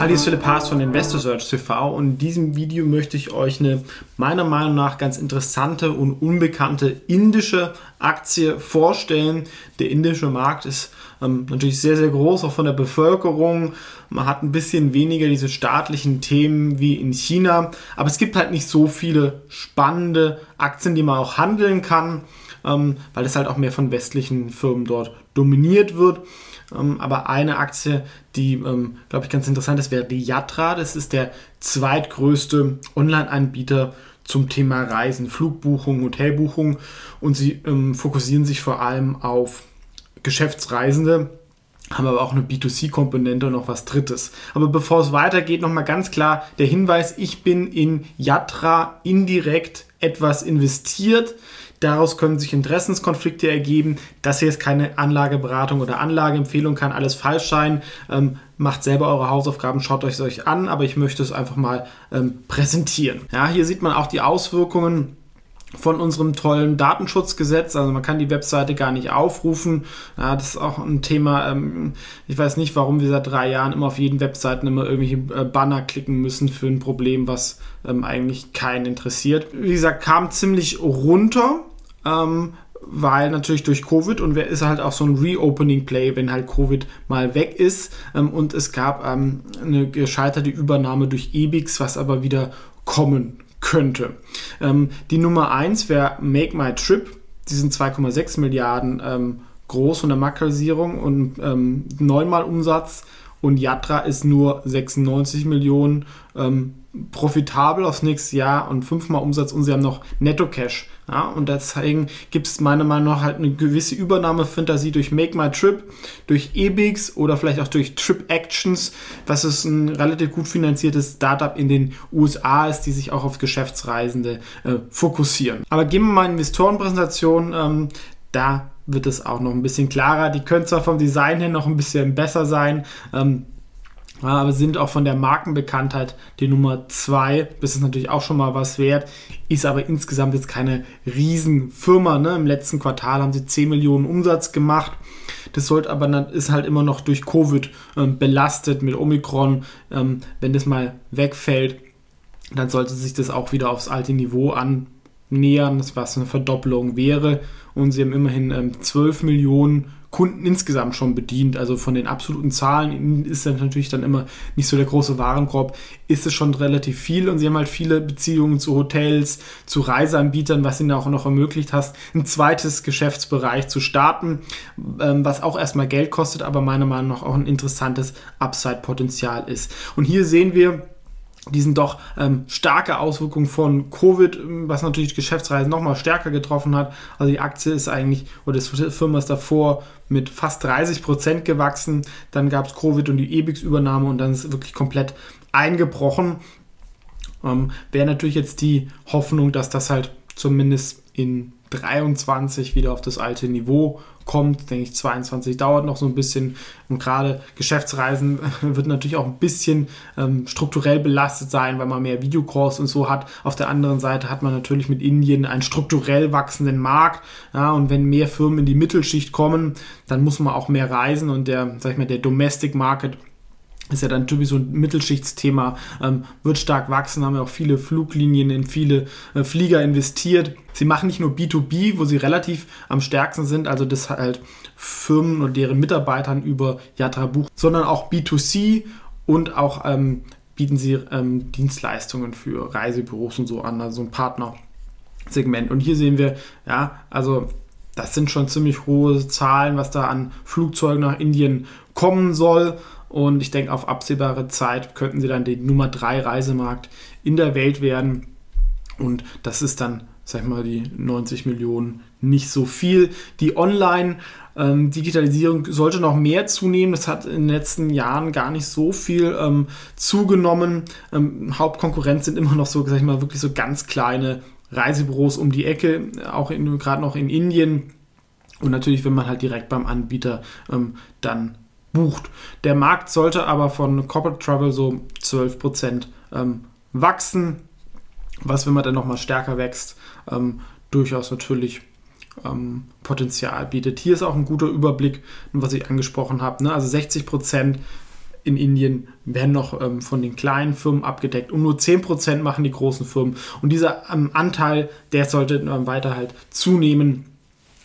Hallo, ist Philipp Haas von InvestorSearch TV und in diesem Video möchte ich euch eine meiner Meinung nach ganz interessante und unbekannte indische Aktie vorstellen. Der indische Markt ist ähm, natürlich sehr, sehr groß, auch von der Bevölkerung. Man hat ein bisschen weniger diese staatlichen Themen wie in China, aber es gibt halt nicht so viele spannende Aktien, die man auch handeln kann, ähm, weil es halt auch mehr von westlichen Firmen dort dominiert wird. Ähm, aber eine Aktie, die, ähm, glaube ich, ganz interessant ist, wäre die Yatra. Das ist der zweitgrößte Online-Anbieter zum Thema Reisen, Flugbuchung, Hotelbuchung und sie ähm, fokussieren sich vor allem auf Geschäftsreisende, haben aber auch eine B2C-Komponente und noch was Drittes. Aber bevor es weitergeht, nochmal ganz klar der Hinweis, ich bin in Yatra indirekt etwas investiert. Daraus können sich Interessenskonflikte ergeben. Das hier ist keine Anlageberatung oder Anlageempfehlung, kann alles falsch sein. Ähm, macht selber eure Hausaufgaben, schaut euch euch an, aber ich möchte es einfach mal ähm, präsentieren. Ja, hier sieht man auch die Auswirkungen von unserem tollen Datenschutzgesetz. Also man kann die Webseite gar nicht aufrufen. Ja, das ist auch ein Thema. Ähm, ich weiß nicht, warum wir seit drei Jahren immer auf jeden Webseiten immer irgendwelche äh, Banner klicken müssen für ein Problem, was ähm, eigentlich keinen interessiert. Wie gesagt, kam ziemlich runter ähm, weil natürlich durch Covid und wer ist halt auch so ein Reopening-Play, wenn halt Covid mal weg ist. Ähm, und es gab ähm, eine gescheiterte Übernahme durch EBIX, was aber wieder kommen könnte. Ähm, die Nummer 1 wäre Make My Trip. Die sind 2,6 Milliarden ähm, groß von der Makroisierung und ähm, neunmal Umsatz. Und Yatra ist nur 96 Millionen ähm, profitabel aufs nächste Jahr und fünfmal Umsatz und sie haben noch Netto-Cash. Ja, und deswegen gibt es meiner Meinung nach halt eine gewisse Übernahmefantasie durch Make My Trip, durch EBIX oder vielleicht auch durch Trip Actions, was ist ein relativ gut finanziertes Startup in den USA ist, die sich auch auf Geschäftsreisende äh, fokussieren. Aber gehen wir mal in Investorenpräsentation. Ähm, da wird es auch noch ein bisschen klarer. Die können zwar vom Design her noch ein bisschen besser sein, ähm, aber sind auch von der Markenbekanntheit die Nummer 2. Das ist natürlich auch schon mal was wert, ist aber insgesamt jetzt keine Riesenfirma. Ne? Im letzten Quartal haben sie 10 Millionen Umsatz gemacht. Das sollte aber ist halt immer noch durch Covid ähm, belastet mit Omikron. Ähm, wenn das mal wegfällt, dann sollte sich das auch wieder aufs alte Niveau annähern, was eine Verdopplung wäre. Und sie haben immerhin ähm, 12 Millionen Kunden insgesamt schon bedient. Also von den absoluten Zahlen ist das natürlich dann immer nicht so der große Warenkorb, ist es schon relativ viel und sie haben halt viele Beziehungen zu Hotels, zu Reiseanbietern, was ihnen auch noch ermöglicht hast, ein zweites Geschäftsbereich zu starten, ähm, was auch erstmal Geld kostet, aber meiner Meinung nach auch ein interessantes Upside-Potenzial ist. Und hier sehen wir, diesen doch ähm, starke Auswirkungen von Covid, ähm, was natürlich Geschäftsreisen nochmal stärker getroffen hat. Also die Aktie ist eigentlich, oder die Firma ist davor mit fast 30 Prozent gewachsen. Dann gab es Covid und die EBIX-Übernahme und dann ist es wirklich komplett eingebrochen. Ähm, Wäre natürlich jetzt die Hoffnung, dass das halt zumindest in 23 wieder auf das alte Niveau kommt. Denke ich, 22 dauert noch so ein bisschen. Und gerade Geschäftsreisen wird natürlich auch ein bisschen ähm, strukturell belastet sein, weil man mehr Videocalls und so hat. Auf der anderen Seite hat man natürlich mit Indien einen strukturell wachsenden Markt. Ja, und wenn mehr Firmen in die Mittelschicht kommen, dann muss man auch mehr reisen und der, sag ich mal, der Domestic Market ist ja dann typisch so ein Mittelschichtsthema, ähm, wird stark wachsen, haben ja auch viele Fluglinien in viele äh, Flieger investiert. Sie machen nicht nur B2B, wo sie relativ am stärksten sind, also das halt Firmen und deren Mitarbeitern über Yatra buchen, sondern auch B2C und auch ähm, bieten sie ähm, Dienstleistungen für Reisebüros und so an, also ein Partnersegment. Und hier sehen wir, ja, also das sind schon ziemlich hohe Zahlen, was da an Flugzeugen nach Indien kommen soll. Und ich denke, auf absehbare Zeit könnten sie dann die Nummer 3 Reisemarkt in der Welt werden. Und das ist dann, sag ich mal, die 90 Millionen nicht so viel. Die Online-Digitalisierung ähm, sollte noch mehr zunehmen. Das hat in den letzten Jahren gar nicht so viel ähm, zugenommen. Ähm, Hauptkonkurrenz sind immer noch so, sag ich mal, wirklich so ganz kleine Reisebüros um die Ecke, auch gerade noch in Indien. Und natürlich, wenn man halt direkt beim Anbieter ähm, dann bucht. Der Markt sollte aber von Corporate Travel so 12% ähm, wachsen, was, wenn man dann nochmal stärker wächst, ähm, durchaus natürlich ähm, Potenzial bietet. Hier ist auch ein guter Überblick, was ich angesprochen habe. Ne? Also 60% in Indien werden noch ähm, von den kleinen Firmen abgedeckt und nur 10% machen die großen Firmen. Und dieser ähm, Anteil, der sollte ähm, weiter halt zunehmen.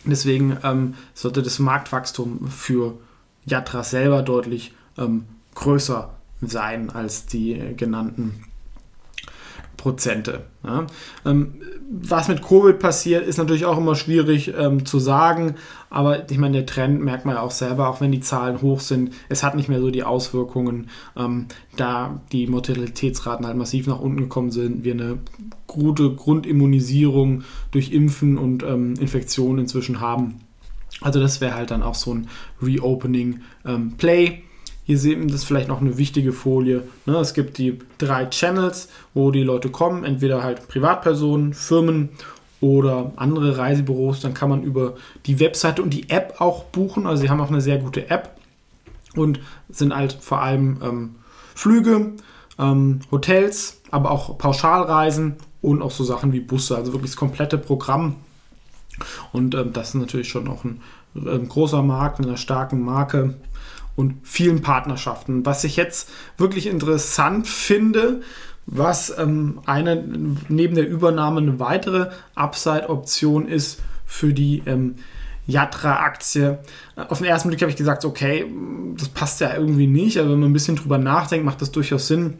Deswegen ähm, sollte das Marktwachstum für Yatra selber deutlich ähm, größer sein als die genannten Prozente. Ja. Ähm, was mit Covid passiert, ist natürlich auch immer schwierig ähm, zu sagen, aber ich meine, der Trend merkt man ja auch selber, auch wenn die Zahlen hoch sind, es hat nicht mehr so die Auswirkungen, ähm, da die Mortalitätsraten halt massiv nach unten gekommen sind, wir eine gute Grundimmunisierung durch Impfen und ähm, Infektionen inzwischen haben. Also das wäre halt dann auch so ein Reopening-Play. Ähm, hier sehen das vielleicht noch eine wichtige Folie. Ne? Es gibt die drei Channels, wo die Leute kommen, entweder halt Privatpersonen, Firmen oder andere Reisebüros. Dann kann man über die Webseite und die App auch buchen. Also sie haben auch eine sehr gute App und sind halt vor allem ähm, Flüge, ähm, Hotels, aber auch Pauschalreisen und auch so Sachen wie Busse. Also wirklich das komplette Programm. Und ähm, das ist natürlich schon auch ein, ähm, großer Markt mit einer starken Marke und vielen Partnerschaften. Was ich jetzt wirklich interessant finde, was ähm, eine neben der Übernahme eine weitere Upside-Option ist für die ähm, Yatra-Aktie. Auf den ersten Blick habe ich gesagt, okay, das passt ja irgendwie nicht, aber wenn man ein bisschen drüber nachdenkt, macht das durchaus Sinn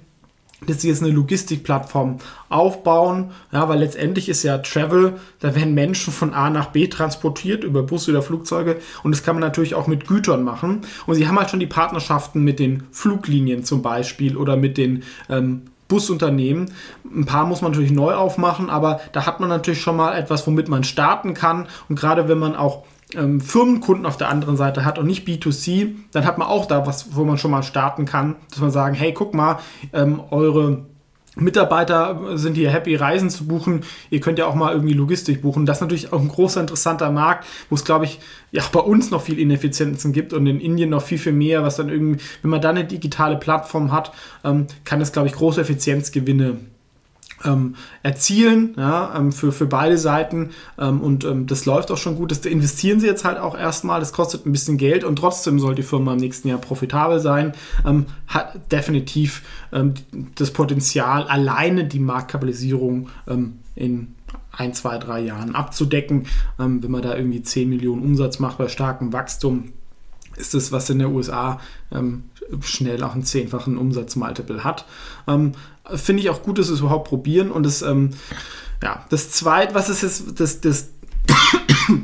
dass sie jetzt eine Logistikplattform aufbauen, ja, weil letztendlich ist ja Travel, da werden Menschen von A nach B transportiert über Busse oder Flugzeuge und das kann man natürlich auch mit Gütern machen. Und sie haben halt schon die Partnerschaften mit den Fluglinien zum Beispiel oder mit den ähm, Busunternehmen. Ein paar muss man natürlich neu aufmachen, aber da hat man natürlich schon mal etwas, womit man starten kann. Und gerade wenn man auch ähm, Firmenkunden auf der anderen Seite hat und nicht B2C, dann hat man auch da was, wo man schon mal starten kann, dass man sagen, hey, guck mal, ähm, eure Mitarbeiter sind hier happy, Reisen zu buchen. Ihr könnt ja auch mal irgendwie Logistik buchen. Das ist natürlich auch ein großer, interessanter Markt, wo es, glaube ich, ja bei uns noch viel Ineffizienzen gibt und in Indien noch viel, viel mehr, was dann irgendwie, wenn man da eine digitale Plattform hat, ähm, kann es, glaube ich, große Effizienzgewinne ähm, erzielen ja, ähm, für, für beide Seiten ähm, und ähm, das läuft auch schon gut. Das investieren sie jetzt halt auch erstmal, das kostet ein bisschen Geld und trotzdem soll die Firma im nächsten Jahr profitabel sein. Ähm, hat definitiv ähm, das Potenzial, alleine die Marktkapitalisierung in ein, zwei, drei Jahren abzudecken. wenn man da irgendwie 10 Millionen Umsatz macht bei starkem Wachstum, ist das, was in den USA schnell auch einen zehnfachen Umsatzmultiple hat. Finde ich auch gut, dass wir es überhaupt probieren. Und das, ähm, ja, das zweite, was ist jetzt, das, das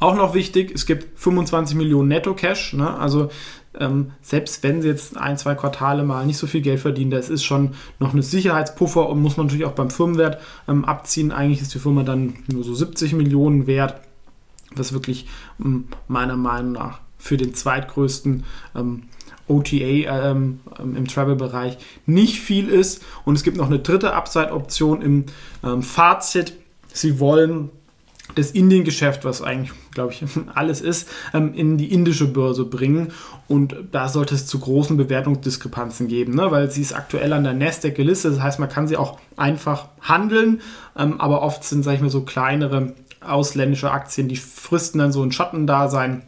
auch noch wichtig, es gibt 25 Millionen Netto-Cash. Ne? Also ähm, selbst wenn sie jetzt ein, zwei Quartale mal nicht so viel Geld verdienen, das ist schon noch eine Sicherheitspuffer und muss man natürlich auch beim Firmenwert ähm, abziehen. Eigentlich ist die Firma dann nur so 70 Millionen wert, was wirklich ähm, meiner Meinung nach für den zweitgrößten ähm, OTA ähm, im Travel-Bereich nicht viel ist. Und es gibt noch eine dritte Upside-Option im ähm, Fazit. Sie wollen das Indien-Geschäft, was eigentlich, glaube ich, alles ist, ähm, in die indische Börse bringen. Und da sollte es zu großen Bewertungsdiskrepanzen geben, ne? weil sie ist aktuell an der Nasdaq gelistet. Das heißt, man kann sie auch einfach handeln, ähm, aber oft sind, sage ich mal, so kleinere ausländische Aktien, die fristen dann so ein Schattendasein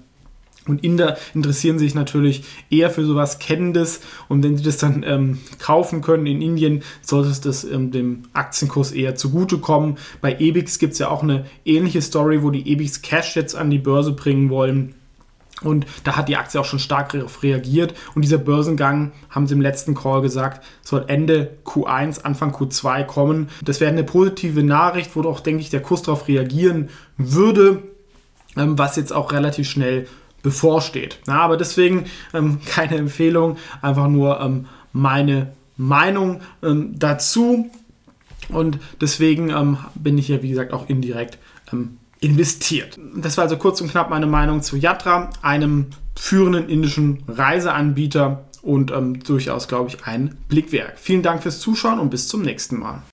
und Inder interessieren sich natürlich eher für sowas Kennendes und wenn sie das dann ähm, kaufen können in Indien, sollte es das ähm, dem Aktienkurs eher zugutekommen. Bei EBIX gibt es ja auch eine ähnliche Story, wo die EBIX Cash jetzt an die Börse bringen wollen. Und da hat die Aktie auch schon stark reagiert. Und dieser Börsengang, haben sie im letzten Call gesagt, soll Ende Q1, Anfang Q2 kommen. Das wäre eine positive Nachricht, wo doch, denke ich, der Kurs darauf reagieren würde, ähm, was jetzt auch relativ schnell bevorsteht. Ja, aber deswegen ähm, keine Empfehlung, einfach nur ähm, meine Meinung ähm, dazu. Und deswegen ähm, bin ich ja, wie gesagt, auch indirekt ähm, investiert. Das war also kurz und knapp meine Meinung zu Yatra, einem führenden indischen Reiseanbieter und ähm, durchaus, glaube ich, ein Blickwerk. Vielen Dank fürs Zuschauen und bis zum nächsten Mal.